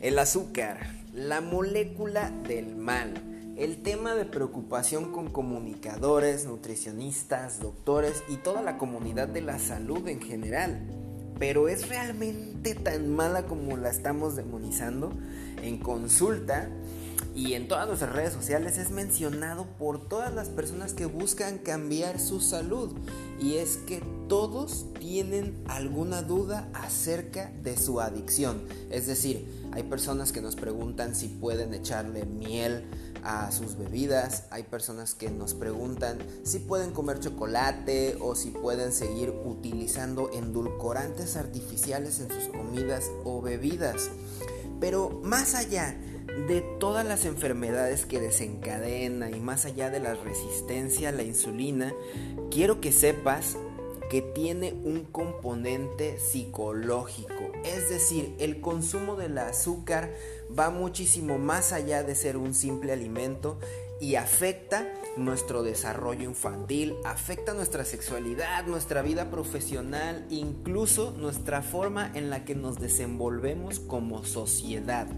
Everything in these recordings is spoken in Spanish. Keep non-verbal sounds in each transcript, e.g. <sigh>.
El azúcar, la molécula del mal. El tema de preocupación con comunicadores, nutricionistas, doctores y toda la comunidad de la salud en general. Pero ¿es realmente tan mala como la estamos demonizando? En consulta y en todas nuestras redes sociales es mencionado por todas las personas que buscan cambiar su salud. Y es que todos tienen alguna duda acerca de su adicción. Es decir, hay personas que nos preguntan si pueden echarle miel a sus bebidas, hay personas que nos preguntan si pueden comer chocolate o si pueden seguir utilizando endulcorantes artificiales en sus comidas o bebidas. Pero más allá de todas las enfermedades que desencadena y más allá de la resistencia a la insulina, quiero que sepas que tiene un componente psicológico. Es decir, el consumo del azúcar va muchísimo más allá de ser un simple alimento y afecta nuestro desarrollo infantil, afecta nuestra sexualidad, nuestra vida profesional, incluso nuestra forma en la que nos desenvolvemos como sociedad.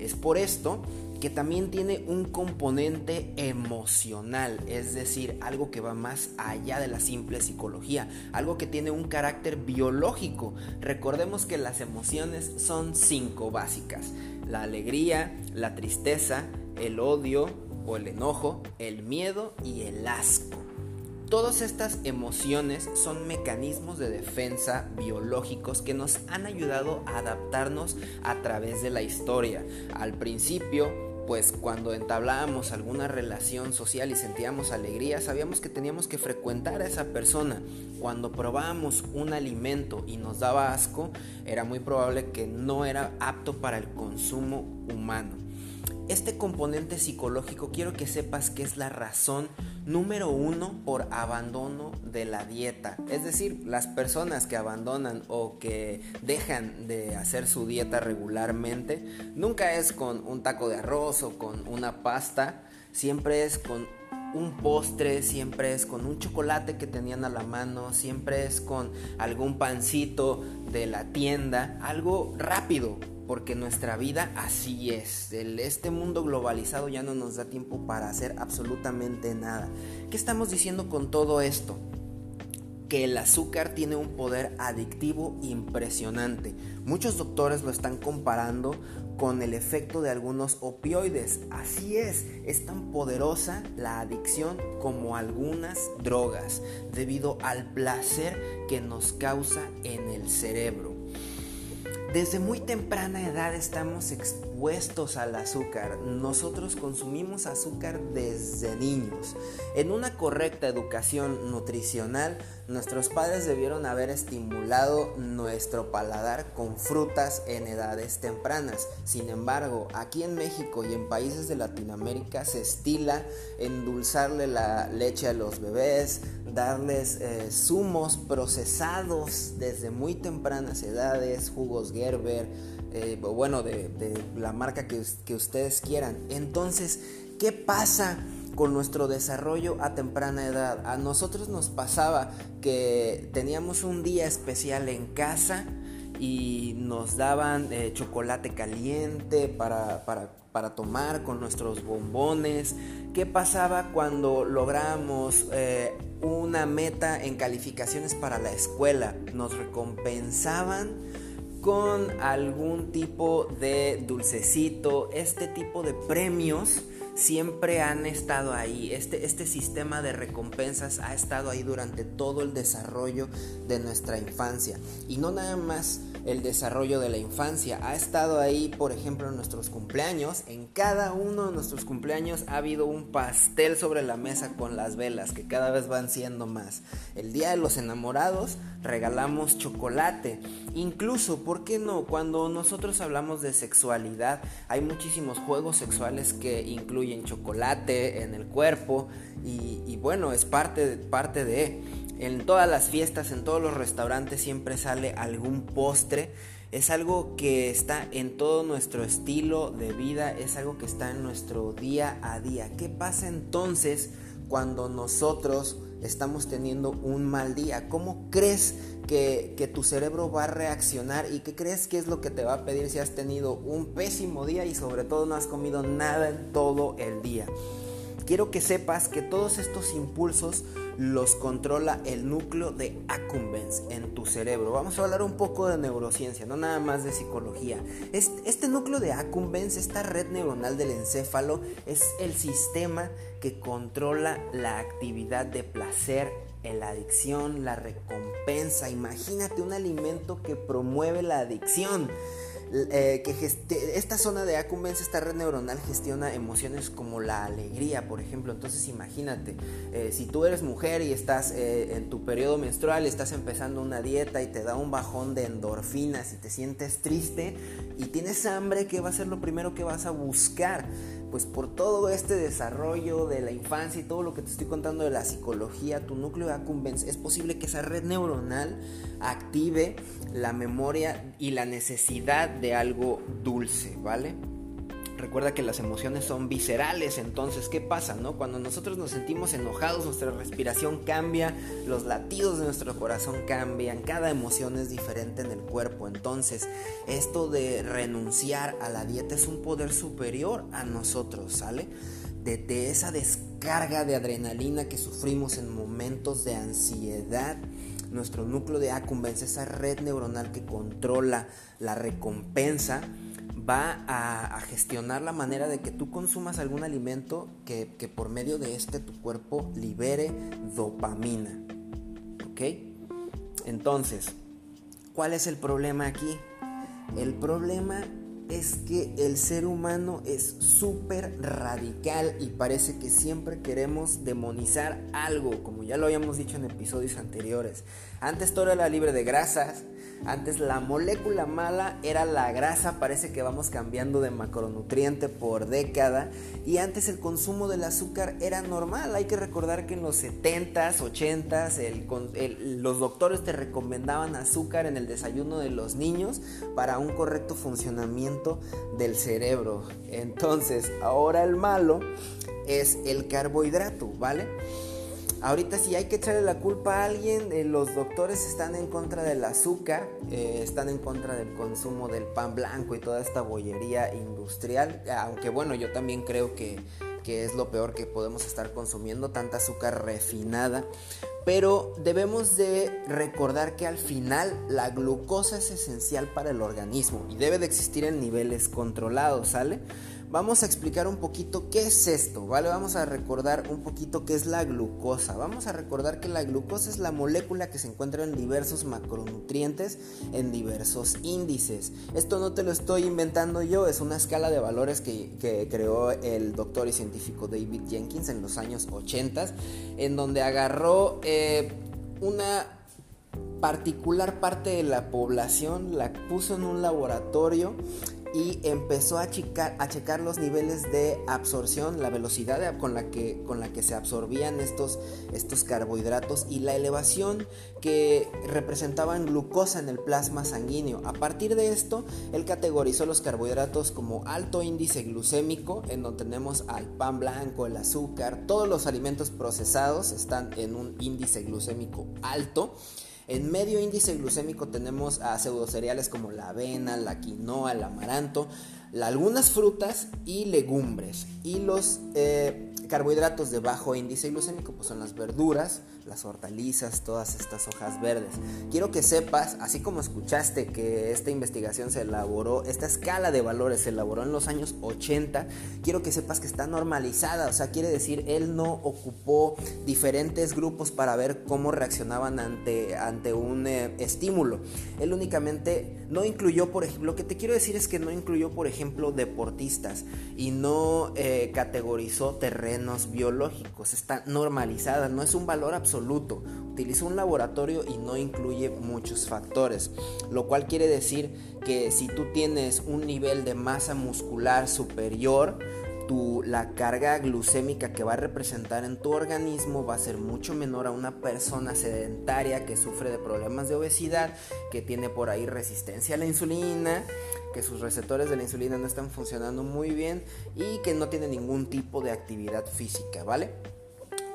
Es por esto que también tiene un componente emocional, es decir, algo que va más allá de la simple psicología, algo que tiene un carácter biológico. Recordemos que las emociones son cinco básicas, la alegría, la tristeza, el odio o el enojo, el miedo y el asco. Todas estas emociones son mecanismos de defensa biológicos que nos han ayudado a adaptarnos a través de la historia. Al principio, pues cuando entablábamos alguna relación social y sentíamos alegría, sabíamos que teníamos que frecuentar a esa persona. Cuando probábamos un alimento y nos daba asco, era muy probable que no era apto para el consumo humano. Este componente psicológico quiero que sepas que es la razón número uno por abandono de la dieta. Es decir, las personas que abandonan o que dejan de hacer su dieta regularmente, nunca es con un taco de arroz o con una pasta, siempre es con un postre, siempre es con un chocolate que tenían a la mano, siempre es con algún pancito de la tienda, algo rápido, porque nuestra vida así es. este mundo globalizado ya no nos da tiempo para hacer absolutamente nada. ¿Qué estamos diciendo con todo esto? que el azúcar tiene un poder adictivo impresionante. Muchos doctores lo están comparando con el efecto de algunos opioides. Así es, es tan poderosa la adicción como algunas drogas, debido al placer que nos causa en el cerebro. Desde muy temprana edad estamos al azúcar. Nosotros consumimos azúcar desde niños. En una correcta educación nutricional, nuestros padres debieron haber estimulado nuestro paladar con frutas en edades tempranas. Sin embargo, aquí en México y en países de Latinoamérica se estila endulzarle la leche a los bebés, darles eh, zumos procesados desde muy tempranas edades, jugos Gerber, eh, bueno, de, la marca que, que ustedes quieran. Entonces, ¿qué pasa? con nuestro desarrollo a temprana edad. A nosotros nos pasaba que teníamos un día especial en casa y nos daban eh, chocolate caliente para, para, tomar con nuestros bombones. ¿Qué pasaba cuando logramos eh, una meta en calificaciones para la escuela? Nos recompensaban con algún tipo de dulcecito, este tipo de premios siempre han estado ahí. Este, este sistema de recompensas ha estado ahí durante todo el desarrollo de nuestra infancia. Y no nada más el desarrollo de la infancia. Ha estado ahí, por ejemplo, en nuestros cumpleaños. En cada uno de nuestros cumpleaños ha habido un pastel sobre la mesa con las velas, que cada vez van siendo más. El día de los enamorados regalamos chocolate. Incluso, ¿por qué no? Cuando nosotros hablamos de sexualidad, hay muchísimos juegos sexuales que incluyen chocolate en el cuerpo. Y, bueno, es parte, parte de... En todas las fiestas, en todos los restaurantes siempre sale algún postre. Es algo que está en todo nuestro estilo de vida, es algo que está en nuestro día a día. ¿Qué pasa entonces cuando nosotros estamos teniendo un mal día? ¿Cómo crees que, que, tu cerebro va a reaccionar y qué crees que es lo que te va a pedir si has tenido un pésimo día y sobre todo no has comido nada en todo el día? Quiero que sepas que todos estos impulsos los controla el núcleo de accumbens en tu cerebro. Vamos a hablar un poco de neurociencia, no nada más de psicología. Este, núcleo de accumbens, esta red neuronal del encéfalo, es el sistema que controla la actividad de placer la adicción, la recompensa. Imagínate un alimento que promueve la adicción. Eh, que esta zona de accumbens, esta red neuronal gestiona emociones como la alegría, por ejemplo. Entonces imagínate, eh, si tú eres mujer y estás eh, en tu periodo menstrual, estás empezando una dieta y te da un bajón de endorfinas y te sientes triste y tienes hambre, ¿qué va a ser lo primero que vas a buscar? Pues por todo este desarrollo de la infancia y todo lo que te estoy contando de la psicología, tu núcleo accumbens, es posible que esa red neuronal active la memoria y la necesidad de algo dulce, ¿vale? Recuerda que las emociones son viscerales, entonces, ¿qué pasa? No? Cuando nosotros nos sentimos enojados, nuestra respiración cambia, los latidos de nuestro corazón cambian, cada emoción es diferente en el cuerpo. Entonces, esto de renunciar a la dieta es un poder superior a nosotros, ¿sale? De, esa descarga de adrenalina que sufrimos en momentos de ansiedad, nuestro núcleo de accumbens, esa red neuronal que controla la recompensa, va a, gestionar la manera de que tú consumas algún alimento que, por medio de este tu cuerpo libere dopamina. ¿Ok? Entonces, ¿cuál es el problema aquí? El problema es que el ser humano es súper radical y parece que siempre queremos demonizar algo, como ya lo habíamos dicho en episodios anteriores. Antes todo era libre de grasas, antes la molécula mala era la grasa, parece que vamos cambiando de macronutriente por década. Y antes el consumo del azúcar era normal. Hay que recordar que en los 70s, 80s, los doctores te recomendaban azúcar en el desayuno de los niños para un correcto funcionamiento del cerebro. Entonces, ahora el malo es el carbohidrato, ¿vale? Ahorita si hay que echarle la culpa a alguien, eh, los doctores están en contra del azúcar, eh, están en contra del consumo del pan blanco y toda esta bollería industrial, aunque bueno, yo también creo que, que es lo peor que podemos estar consumiendo, tanta azúcar refinada. Pero debemos de recordar que al final la glucosa es esencial para el organismo y debe de existir en niveles controlados, ¿sale? Vamos a explicar un poquito qué es esto, ¿vale? Vamos a recordar un poquito qué es la glucosa. Vamos a recordar que la glucosa es la molécula que se encuentra en diversos macronutrientes, en diversos índices. Esto no te lo estoy inventando yo, es una escala de valores que, creó el doctor y científico David Jenkins en los años 80, en donde agarró eh, una particular parte de la población, la puso en un laboratorio y empezó a, checar, a checar los niveles de absorción, la velocidad con la que, con la que se absorbían estos, estos carbohidratos y la elevación que representaban glucosa en el plasma sanguíneo. A partir de esto, él categorizó los carbohidratos como alto índice glucémico, en donde tenemos al pan blanco, el azúcar, todos los alimentos procesados están en un índice glucémico alto. En medio índice glucémico tenemos a pseudocereales como la avena, la quinoa, el amaranto, algunas frutas y legumbres. Y los eh, carbohidratos de bajo índice glucémico pues son las verduras, las hortalizas, todas estas hojas verdes. Quiero que sepas, así como escuchaste que esta investigación se elaboró, esta escala de valores se elaboró en los años 80, quiero que sepas que está normalizada, o sea, quiere decir, él no ocupó diferentes grupos para ver cómo reaccionaban ante, ante un eh, estímulo. Él únicamente no incluyó, por ejemplo, lo que te quiero decir es que no incluyó, por ejemplo, deportistas y no eh, categorizó terrenos biológicos, está normalizada, no es un valor absoluto. Utilizó un laboratorio y no incluye muchos factores, lo cual quiere decir que si tú tienes un nivel de masa muscular superior, tu, la carga glucémica que va a representar en tu organismo va a ser mucho menor a una persona sedentaria que sufre de problemas de obesidad, que tiene por ahí resistencia a la insulina, que sus receptores de la insulina no están funcionando muy bien y que no tiene ningún tipo de actividad física, ¿vale?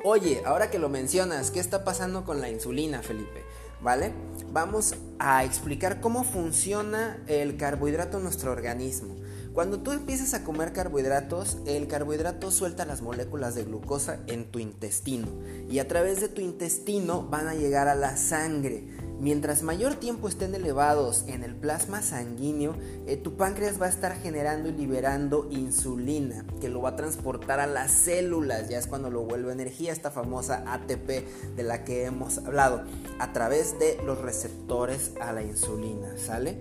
Oye, ahora que lo mencionas, ¿qué está pasando con la insulina, Felipe? ¿Vale? Vamos a explicar cómo funciona el carbohidrato en nuestro organismo. Cuando tú empiezas a comer carbohidratos, el carbohidrato suelta las moléculas de glucosa en tu intestino y a través de tu intestino van a llegar a la sangre. Mientras mayor tiempo estén elevados en el plasma sanguíneo, eh, tu páncreas va a estar generando y liberando insulina, que lo va a transportar a las células, ya es cuando lo vuelve energía, esta famosa ATP de la que hemos hablado, a través de los receptores a la insulina, ¿sale?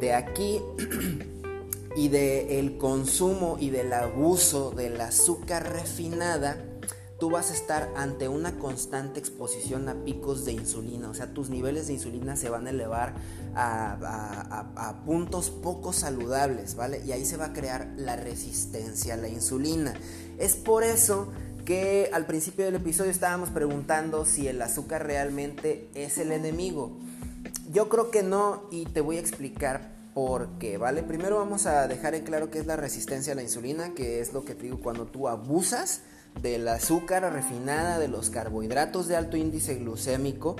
De aquí <clears throat> y del consumo y del abuso del azúcar refinada, tú vas a estar ante una constante exposición a picos de insulina. O sea, tus niveles de insulina se van a elevar a, puntos poco saludables, ¿vale? Y ahí se va a crear la resistencia a la insulina. Es por eso que al principio del episodio estábamos preguntando si el azúcar realmente es el enemigo. Yo creo que no y te voy a explicar porque, ¿vale? Primero vamos a dejar en claro qué es la resistencia a la insulina, que es lo que te digo cuando tú abusas del azúcar refinada, de los carbohidratos de alto índice glucémico,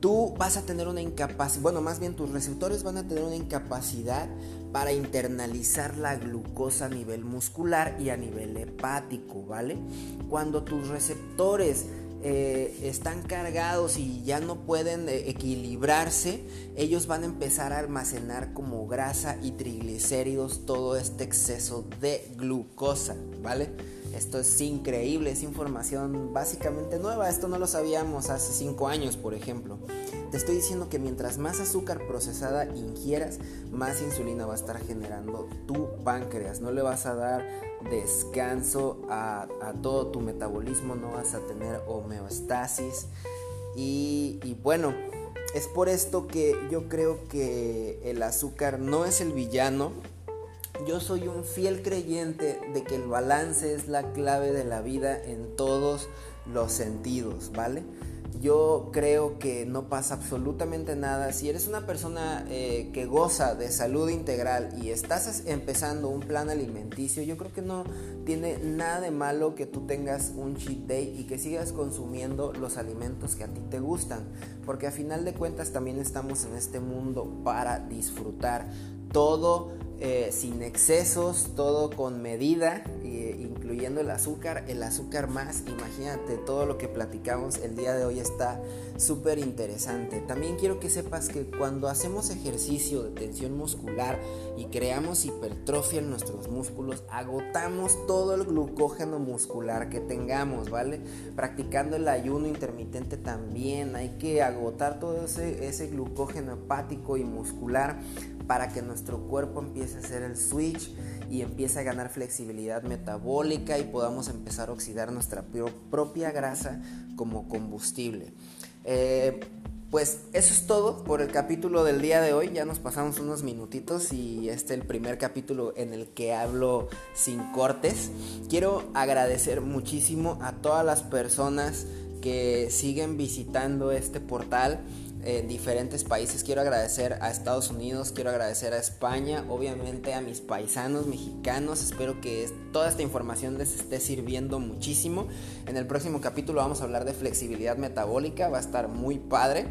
tú vas a tener una incapacidad, bueno, más bien tus receptores van a tener una incapacidad para internalizar la glucosa a nivel muscular y a nivel hepático, ¿vale? Cuando tus receptores eh, están cargados y ya no pueden eh, equilibrarse, ellos van a empezar a almacenar como grasa y triglicéridos todo este exceso de glucosa, ¿vale? Esto es increíble, es información básicamente nueva. Esto no lo sabíamos hace 5 años, por ejemplo. Te estoy diciendo que mientras más azúcar procesada ingieras, más insulina va a estar generando tu páncreas. No le vas a dar descanso a, todo tu metabolismo, no vas a tener homeostasis. Y, y bueno, es por esto que yo creo que el azúcar no es el villano, yo soy un fiel creyente de que el balance es la clave de la vida en todos los sentidos, ¿vale? Yo creo que no pasa absolutamente nada. Si eres una persona eh, que goza de salud integral y estás empezando un plan alimenticio, yo creo que no tiene nada de malo que tú tengas un cheat day y que sigas consumiendo los alimentos que a ti te gustan. Porque a final de cuentas también estamos en este mundo para disfrutar todo eh, sin excesos, todo con medida, incluyendo el azúcar, el azúcar más, imagínate, todo lo que platicamos el día de hoy está súper interesante. También quiero que sepas que cuando hacemos ejercicio de tensión muscular y creamos hipertrofia en nuestros músculos, agotamos todo el glucógeno muscular que tengamos, ¿vale? Practicando el ayuno intermitente también, hay que agotar todo ese, ese glucógeno hepático y muscular para que nuestro cuerpo empiece a hacer el switch y empiece a ganar flexibilidad metabólica y podamos empezar a oxidar nuestra propia grasa como combustible. Eh, pues eso es todo por el capítulo del día de hoy. Ya nos pasamos unos minutitos y este es el primer capítulo en el que hablo sin cortes. Quiero agradecer muchísimo a todas las personas que siguen visitando este portal en diferentes países. Quiero agradecer a Estados Unidos, quiero agradecer a España, obviamente a mis paisanos mexicanos. Espero que toda esta información les esté sirviendo muchísimo. En el próximo capítulo vamos a hablar de flexibilidad metabólica, va a estar muy padre.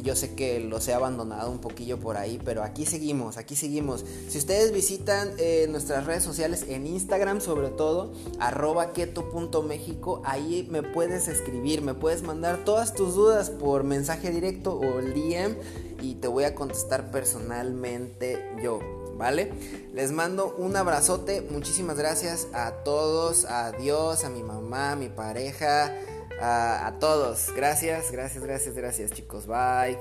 Yo sé que los he abandonado un poquillo por ahí, pero aquí seguimos, aquí seguimos. Si ustedes visitan eh, nuestras redes sociales en Instagram, sobre todo, arroba keto.mexico, ahí me puedes escribir, me puedes mandar todas tus dudas por mensaje directo o el DM y te voy a contestar personalmente yo. ¿Vale? Les mando un abrazote, muchísimas gracias a todos, a Dios, a mi mamá, a mi pareja, a, todos. Gracias, gracias, gracias, gracias chicos. Bye.